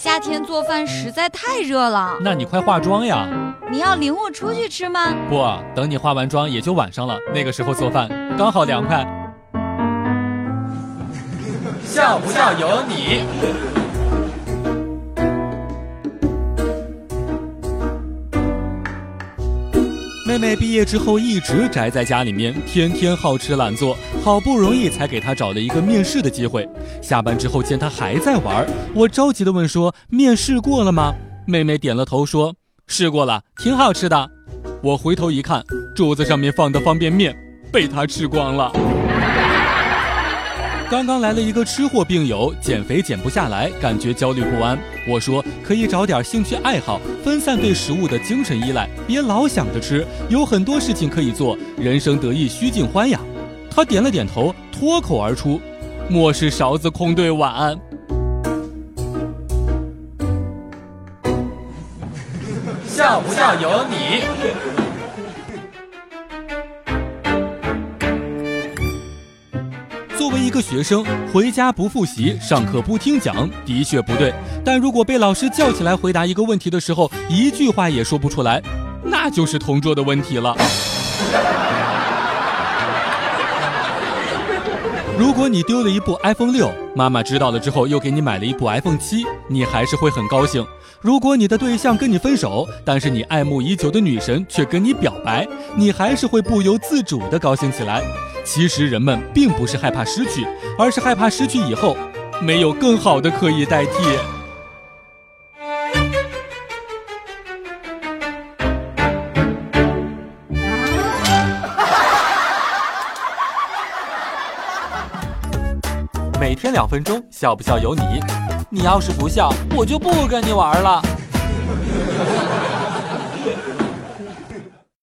夏天做饭实在太热了。那你快化妆呀！你要领我出去吃吗？不，等你化完妆也就晚上了，那个时候做饭刚好凉快。笑不笑由你。妹妹毕业之后一直宅在家里面，天天好吃懒做，好不容易才给她找了一个面试的机会。下班之后见她还在玩，我着急的问说：“面试过了吗？”妹妹点了头说：“试过了，挺好吃的。”我回头一看，桌子上面放的方便面被她吃光了。刚刚来了一个吃货病友，减肥减不下来，感觉焦虑不安。我说可以找点兴趣爱好，分散对食物的精神依赖，别老想着吃，有很多事情可以做，人生得意须尽欢呀。他点了点头，脱口而出：“莫是勺子空对碗。”笑不笑由你。作为一个学生，回家不复习，上课不听讲，的确不对。但如果被老师叫起来回答一个问题的时候，一句话也说不出来，那就是同桌的问题了。如果你丢了一部 iPhone 六，妈妈知道了之后又给你买了一部 iPhone 七，你还是会很高兴。如果你的对象跟你分手，但是你爱慕已久的女神却跟你表白，你还是会不由自主的高兴起来。其实人们并不是害怕失去，而是害怕失去以后没有更好的可以代替。每天两分钟，笑不笑由你。你要是不笑，我就不跟你玩了。